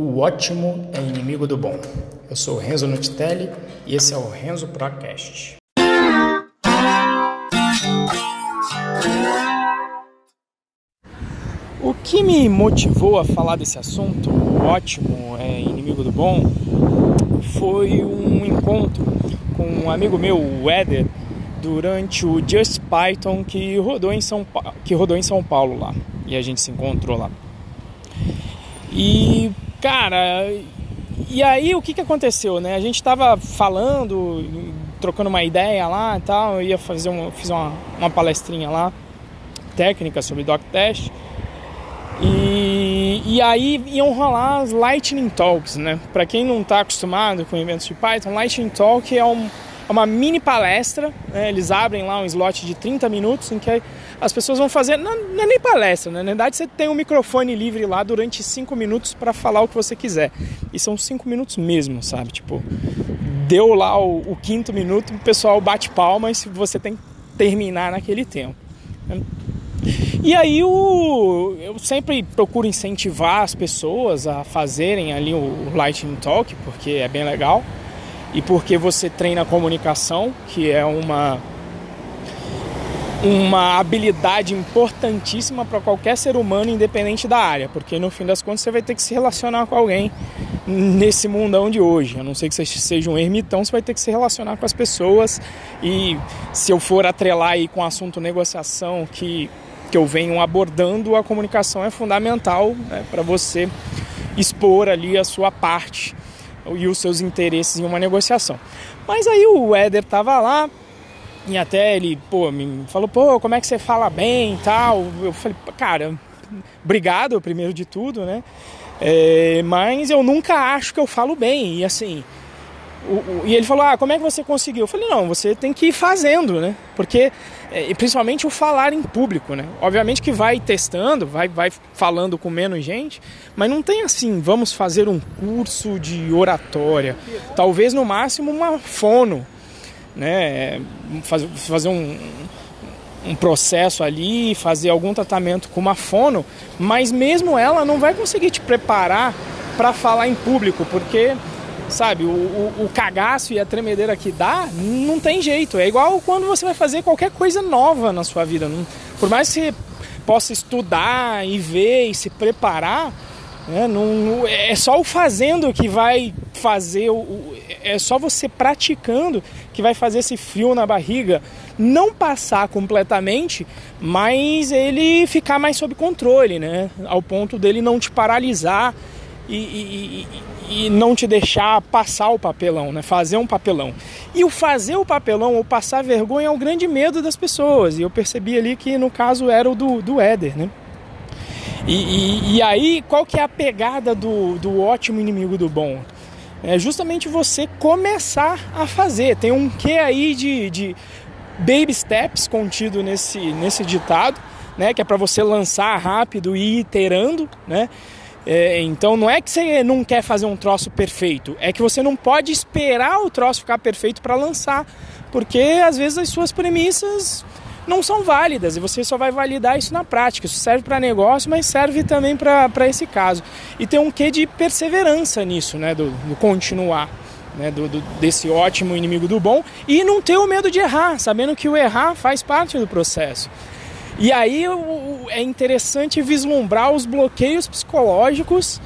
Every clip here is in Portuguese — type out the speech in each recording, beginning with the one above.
O ótimo é inimigo do bom. Eu sou o Renzo Nutitelli e esse é o Renzo Procast. O que me motivou a falar desse assunto, o ótimo é inimigo do bom, foi um encontro com um amigo meu, o Éder, durante o Just Python que rodou em São, pa... que rodou em São Paulo lá. E a gente se encontrou lá. E, cara, e aí o que, que aconteceu, né? A gente tava falando, trocando uma ideia lá e tal, eu ia fazer uma, fiz uma, uma palestrinha lá, técnica sobre doc test. E, e aí iam rolar as Lightning Talks, né? Para quem não está acostumado com eventos de Python, Lightning Talk é, um, é uma mini palestra, né? eles abrem lá um slot de 30 minutos em que as pessoas vão fazer, não, não é nem palestra, né? na verdade você tem um microfone livre lá durante 5 minutos para falar o que você quiser. E são 5 minutos mesmo, sabe? Tipo, deu lá o, o quinto minuto, o pessoal bate palmas e você tem que terminar naquele tempo. E aí o, eu sempre procuro incentivar as pessoas a fazerem ali o Lightning Talk, porque é bem legal. E porque você treina a comunicação, que é uma, uma habilidade importantíssima para qualquer ser humano, independente da área. Porque no fim das contas você vai ter que se relacionar com alguém nesse mundão de hoje. A não ser que você seja um ermitão, você vai ter que se relacionar com as pessoas. E se eu for atrelar aí com o assunto negociação, que que eu venho abordando, a comunicação é fundamental né, para você expor ali a sua parte e os seus interesses em uma negociação. Mas aí o Éder tava lá e até ele, pô, me falou, pô, como é que você fala bem e tal. Eu falei, cara, obrigado primeiro de tudo, né? É, mas eu nunca acho que eu falo bem. E assim, o, o, e ele falou: Ah, como é que você conseguiu? Eu falei: Não, você tem que ir fazendo, né? Porque, é, principalmente o falar em público, né? Obviamente que vai testando, vai, vai falando com menos gente, mas não tem assim, vamos fazer um curso de oratória. Talvez no máximo uma fono, né? Faz, fazer um, um processo ali, fazer algum tratamento com uma fono, mas mesmo ela não vai conseguir te preparar para falar em público, porque sabe? O, o, o, cagaço e a tremedeira que dá, não tem jeito. É igual quando você vai fazer qualquer coisa nova na sua vida. Não, por mais que você possa estudar e ver e se preparar, né, não, não, é só o fazendo que vai fazer, o, é só você praticando que vai fazer esse frio na barriga não passar completamente, mas ele ficar mais sob controle, né? Ao ponto dele não te paralisar e, e, e não te deixar passar o papelão, né? Fazer um papelão. E o fazer o papelão ou passar vergonha é o grande medo das pessoas. E eu percebi ali que no caso era o do, do Éder, né? E, e, e, aí, qual que é a pegada do, do ótimo inimigo do bom? É justamente você começar a fazer. Tem um que aí de, de baby steps contido nesse, nesse ditado, né? Que é para você lançar rápido e iterando, né? É, então não é que você não quer fazer um troço perfeito, é que você não pode esperar o troço ficar perfeito para lançar, porque às vezes as suas premissas não são válidas e você só vai validar isso na prática. Isso serve para negócio, mas serve também para esse caso. E tem um quê de perseverança nisso, né, do, do continuar. Né, do, do, desse ótimo inimigo do bom e não ter o medo de errar, sabendo que o errar faz parte do processo. E aí é interessante vislumbrar os bloqueios psicológicos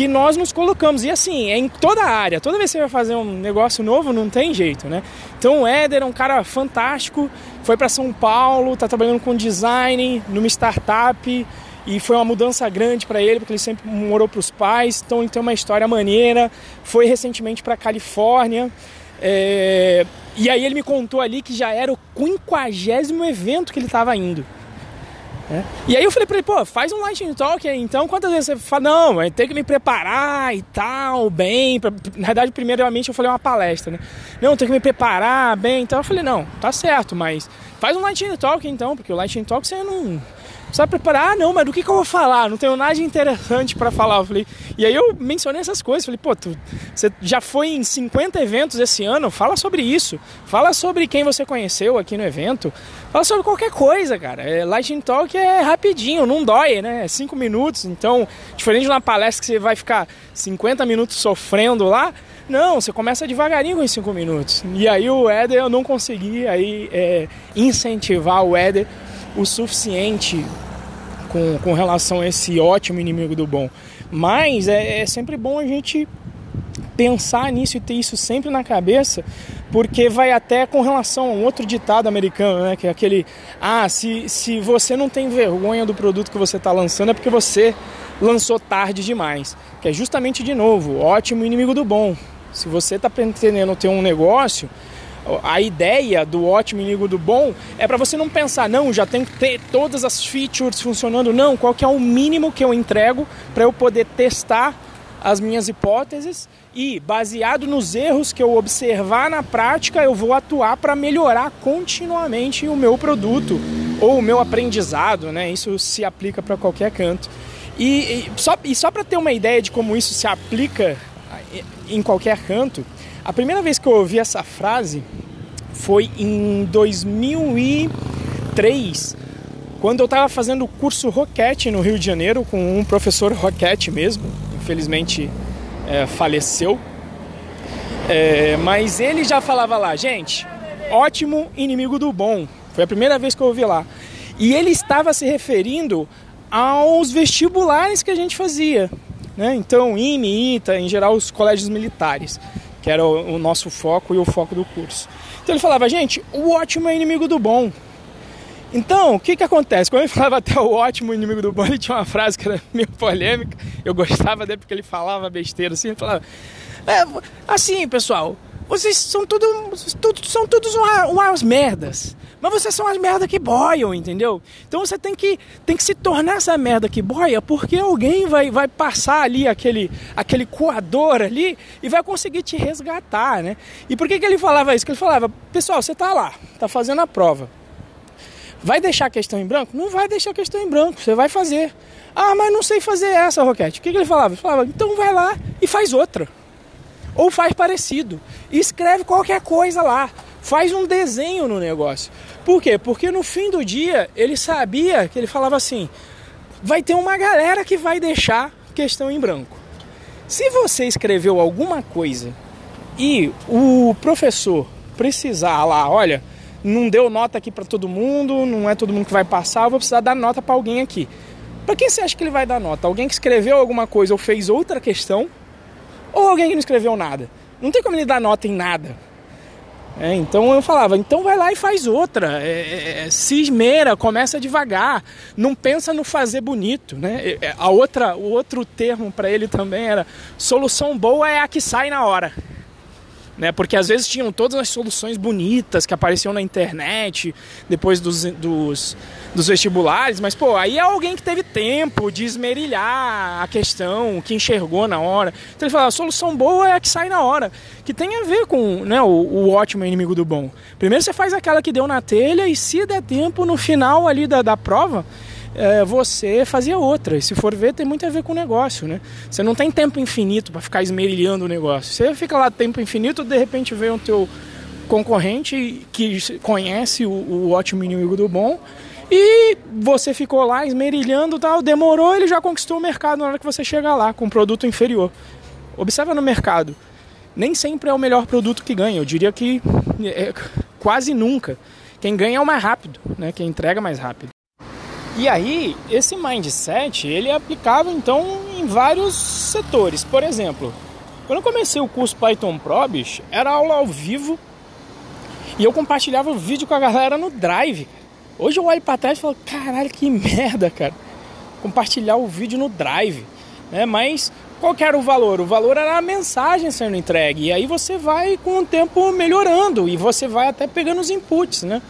que nós nos colocamos. E assim, é em toda a área. Toda vez que você vai fazer um negócio novo, não tem jeito, né? Então o Éder é um cara fantástico, foi para São Paulo, está trabalhando com design numa startup e foi uma mudança grande para ele, porque ele sempre morou para os pais, então ele tem uma história maneira. Foi recentemente para Califórnia. É... E aí ele me contou ali que já era o quinquagésimo evento que ele estava indo. É. E aí eu falei pra ele, pô, faz um Lightning Talk aí, então quantas vezes você fala, não, ter que me preparar e tal, bem. Pra... Na verdade, primeiramente eu falei uma palestra, né? Não, tem que me preparar bem. Então eu falei, não, tá certo, mas faz um Lightning Talk então, porque o Lightning Talk você não. Só preparar, ah, não, mas do que, que eu vou falar? Não tenho nada de interessante para falar. Eu falei, e aí eu mencionei essas coisas. Falei, pô, tu, você já foi em 50 eventos esse ano? Fala sobre isso. Fala sobre quem você conheceu aqui no evento. Fala sobre qualquer coisa, cara. É, Lightning Talk é rapidinho, não dói, né? É 5 minutos. Então, diferente de uma palestra que você vai ficar 50 minutos sofrendo lá, não, você começa devagarinho com os 5 minutos. E aí o Éder, eu não consegui aí, é, incentivar o Éder o suficiente com, com relação a esse ótimo inimigo do bom. Mas é, é sempre bom a gente pensar nisso e ter isso sempre na cabeça, porque vai até com relação a um outro ditado americano, né? Que é aquele: ah, se, se você não tem vergonha do produto que você está lançando, é porque você lançou tarde demais. Que é justamente de novo, ótimo inimigo do bom. Se você está pretendendo ter um negócio, a ideia do ótimo inimigo do bom é para você não pensar, não, já tenho que ter todas as features funcionando, não, qual que é o mínimo que eu entrego para eu poder testar as minhas hipóteses e baseado nos erros que eu observar na prática, eu vou atuar para melhorar continuamente o meu produto ou o meu aprendizado, né? Isso se aplica para qualquer canto. E, e só, e só para ter uma ideia de como isso se aplica em qualquer canto, a primeira vez que eu ouvi essa frase foi em 2003, quando eu estava fazendo o curso Roquete no Rio de Janeiro com um professor Roquete mesmo, infelizmente é, faleceu. É, mas ele já falava lá, gente, ótimo inimigo do bom. Foi a primeira vez que eu ouvi lá. E ele estava se referindo aos vestibulares que a gente fazia. Né? Então, IME, ITA, em geral os colégios militares que era o, nosso foco e o foco do curso. Então ele falava, gente, o ótimo é inimigo do bom. Então, o que que acontece? Quando ele falava até o ótimo inimigo do bom, ele tinha uma frase que era meio polêmica. Eu gostava dele porque ele falava besteira assim. Ele falava, é, assim, pessoal, vocês são tudo, tudo são todos umas merdas. Mas vocês são as merdas que boiam, entendeu? Então você tem que, tem que se tornar essa merda que boia, porque alguém vai, vai passar ali aquele, aquele coador ali e vai conseguir te resgatar, né? E por que, que ele falava isso? Que ele falava, pessoal, você tá lá, tá fazendo a prova. Vai deixar a questão em branco? Não vai deixar a questão em branco, você vai fazer. Ah, mas não sei fazer essa, Roquete. O que, que ele falava? Ele falava, então vai lá e faz outra. Ou faz parecido. Escreve qualquer coisa lá. Faz um desenho no negócio. Por quê? Porque no fim do dia ele sabia que ele falava assim: vai ter uma galera que vai deixar questão em branco. Se você escreveu alguma coisa e o professor precisar lá, olha, não deu nota aqui para todo mundo, não é todo mundo que vai passar, eu vou precisar dar nota para alguém aqui. Para quem você acha que ele vai dar nota? Alguém que escreveu alguma coisa ou fez outra questão? Ou alguém que não escreveu nada? Não tem como ele dar nota em nada. É, então eu falava, então vai lá e faz outra, é, é, é se esmera, começa devagar, não pensa no fazer bonito, né? É, a outra, o outro termo para ele também era solução boa é a que sai na hora né? Porque às vezes tinham todas as soluções bonitas que apareciam na internet depois dos, dos, dos vestibulares, mas pô, aí é alguém que teve tempo de esmerilhar a questão, que enxergou na hora. Então ele fala, a solução boa é a que sai na hora, que tem a ver com né, o, o ótimo inimigo do bom. Primeiro você faz aquela que deu na telha e se der tempo no final ali da, da prova, é, você fazia outra. E se for ver, tem muito a ver com o negócio, né? Você não tem tempo infinito para ficar esmerilhando o negócio. Você fica lá tempo infinito, de repente vem o teu concorrente que conhece o, o ótimo inimigo do bom e você ficou lá esmerilhando tal, demorou, ele já conquistou o mercado na hora que você chegar lá com um produto inferior. Observa no mercado, nem sempre é o melhor produto que ganha. Eu diria que é, quase nunca. Quem ganha é o mais rápido, né? Quem entrega mais rápido. E aí, esse mindset, ele é então em vários setores. Por exemplo, quando eu comecei o curso Python Pro, bicho, era aula ao vivo e eu compartilhava o vídeo com a galera no Drive. Hoje eu olho para trás e falo, caralho, que merda, cara. Compartilhar o vídeo no Drive. Né? Mas qual era o valor? O valor era a mensagem sendo entregue. E aí você vai com o tempo melhorando e você vai até pegando os inputs, né?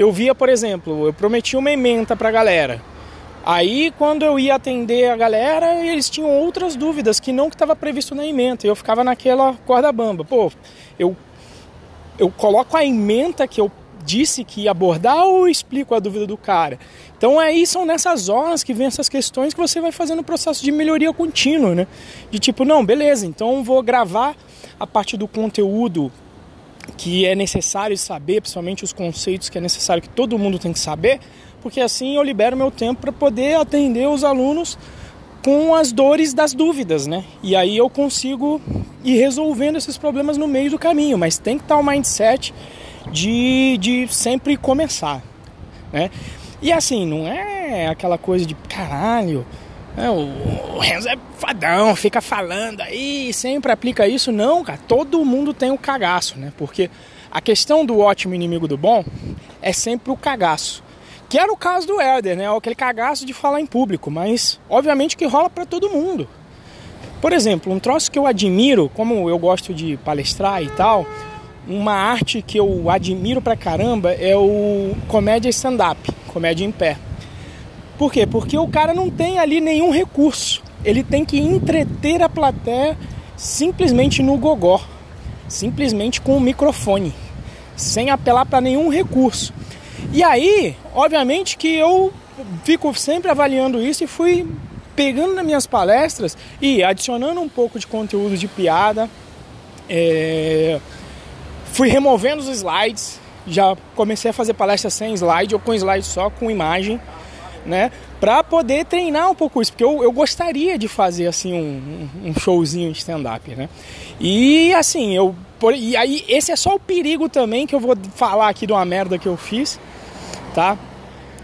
Eu via, por exemplo, eu prometi uma emenda para a galera. Aí, quando eu ia atender a galera, eles tinham outras dúvidas que não que estava previsto na emenda. Eu ficava naquela corda bamba. Pô, eu, eu coloco a emenda que eu disse que ia abordar ou explico a dúvida do cara? Então aí são nessas horas que vem essas questões que você vai fazendo o processo de melhoria contínua, né? De tipo, não, beleza, então vou gravar a parte do conteúdo que é necessário saber, principalmente os conceitos que é necessário que todo mundo tem que saber, porque assim eu libero meu tempo para poder atender os alunos com as dores das dúvidas, né? E aí eu consigo ir resolvendo esses problemas no meio do caminho, mas tem que estar o mindset de, de sempre começar, né? E assim, não é aquela coisa de caralho, o, o Renzo é fadão, fica falando aí, sempre aplica isso. Não, cara, todo mundo tem o um cagaço, né? Porque a questão do ótimo inimigo do bom é sempre o cagaço. Que era o caso do Helder, né? Aquele cagaço de falar em público, mas obviamente que rola para todo mundo. Por exemplo, um troço que eu admiro, como eu gosto de palestrar e tal, uma arte que eu admiro pra caramba é o comédia stand-up, comédia em pé. Por quê? Porque o cara não tem ali nenhum recurso. Ele tem que entreter a plateia simplesmente no gogó, simplesmente com o microfone, sem apelar para nenhum recurso. E aí, obviamente que eu fico sempre avaliando isso e fui pegando nas minhas palestras e adicionando um pouco de conteúdo de piada. É... Fui removendo os slides, já comecei a fazer palestras sem slide ou com slide só, com imagem, né? Pra poder treinar um pouco isso, porque eu, eu gostaria de fazer assim um, um showzinho de stand-up, né? E assim, eu. E aí, esse é só o perigo também que eu vou falar aqui de uma merda que eu fiz tá?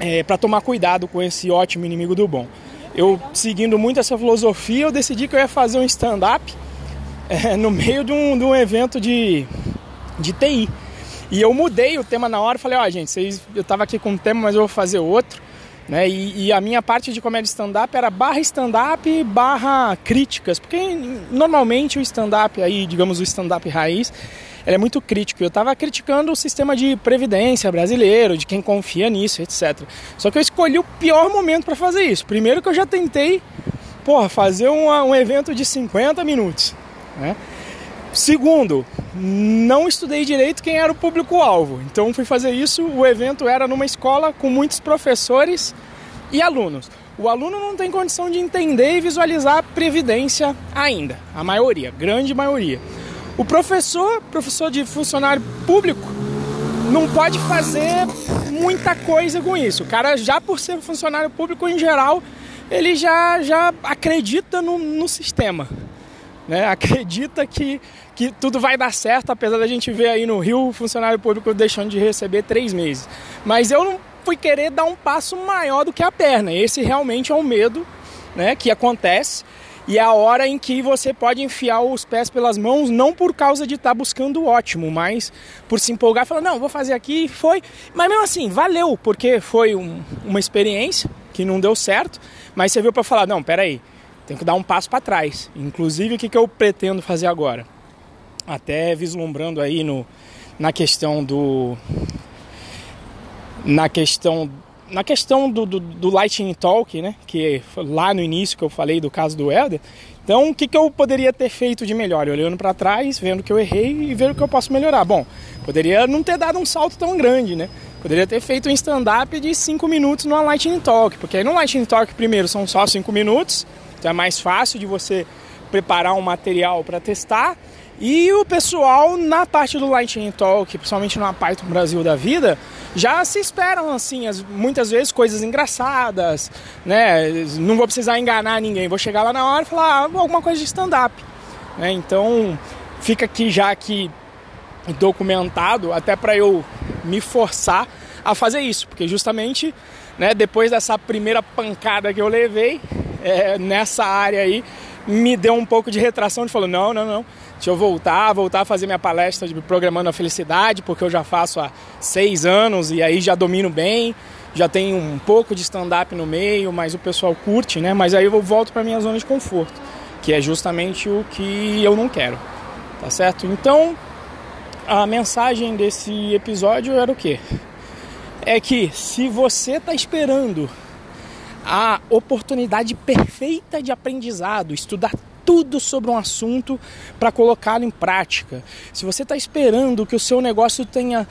É, para tomar cuidado com esse ótimo inimigo do bom. Eu, seguindo muito essa filosofia, eu decidi que eu ia fazer um stand-up é, no meio de um, de um evento de, de TI. E eu mudei o tema na hora, falei, ó, oh, gente, vocês, eu tava aqui com um tema, mas eu vou fazer outro. Né? E, e a minha parte de comédia stand-up era barra stand-up barra críticas, porque normalmente o stand-up aí, digamos o stand-up raiz, ele é muito crítico. Eu estava criticando o sistema de previdência brasileiro, de quem confia nisso, etc. Só que eu escolhi o pior momento para fazer isso. Primeiro que eu já tentei, porra, fazer um evento de 50 minutos, né? Segundo, não estudei direito quem era o público-alvo. Então fui fazer isso. O evento era numa escola com muitos professores e alunos. O aluno não tem condição de entender e visualizar a previdência ainda, a maioria, grande maioria. O professor, professor de funcionário público, não pode fazer muita coisa com isso. O cara, já por ser funcionário público em geral, ele já, já acredita no, no sistema. Né? Acredita que, que tudo vai dar certo, apesar da gente ver aí no Rio o funcionário público deixando de receber três meses. Mas eu não fui querer dar um passo maior do que a perna. Esse realmente é um medo né, que acontece e é a hora em que você pode enfiar os pés pelas mãos, não por causa de estar tá buscando o ótimo, mas por se empolgar e falar, não, vou fazer aqui, foi. Mas mesmo assim, valeu, porque foi um, uma experiência que não deu certo, mas você viu para falar, não, peraí, tem que dar um passo para trás. Inclusive, o que, que eu pretendo fazer agora? Até vislumbrando aí no, na questão do. Na questão na questão do, do, do, Lightning Talk, né, que lá no início que eu falei do caso do Helder, então o que, que eu poderia ter feito de melhor? Olhando para trás, vendo que eu errei e vendo que eu posso melhorar. Bom, poderia não ter dado um salto tão grande, né? Poderia ter feito um stand-up de 5 minutos no Lightning Talk, porque aí no Lightning Talk, primeiro, são só 5 minutos, então é mais fácil de você preparar um material para testar. E o pessoal na parte do Lightning Talk, principalmente no Python Brasil da vida, já se esperam assim, as, muitas vezes coisas engraçadas, né? Não vou precisar enganar ninguém, vou chegar lá na hora e falar ah, alguma coisa de stand-up. Né? Então fica aqui já aqui documentado até para eu me forçar a fazer isso, porque justamente né, depois dessa primeira pancada que eu levei é, nessa área aí, me deu um pouco de retração de falou não, não, não Deixa eu voltar, voltar a fazer minha palestra de Programando a Felicidade, porque eu já faço há seis anos e aí já domino bem, já tenho um pouco de stand-up no meio, mas o pessoal curte, né? Mas aí eu volto para minha zona de conforto, que é justamente o que eu não quero, tá certo? Então, a mensagem desse episódio era o quê? É que se você está esperando a oportunidade perfeita de aprendizado, estudar tudo sobre um assunto para colocá-lo em prática. Se você está esperando que o seu negócio tenha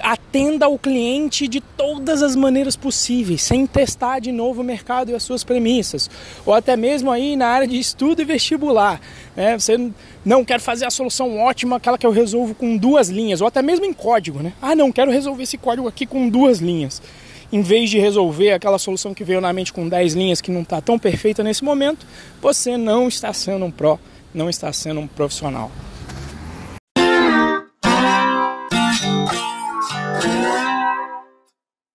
atenda ao cliente de todas as maneiras possíveis, sem testar de novo o mercado e as suas premissas, ou até mesmo aí na área de estudo e vestibular. Né? Você não quer fazer a solução ótima, aquela que eu resolvo com duas linhas, ou até mesmo em código. Né? Ah, não, quero resolver esse código aqui com duas linhas. Em vez de resolver aquela solução que veio na mente com 10 linhas que não está tão perfeita nesse momento, você não está sendo um pró, não está sendo um profissional.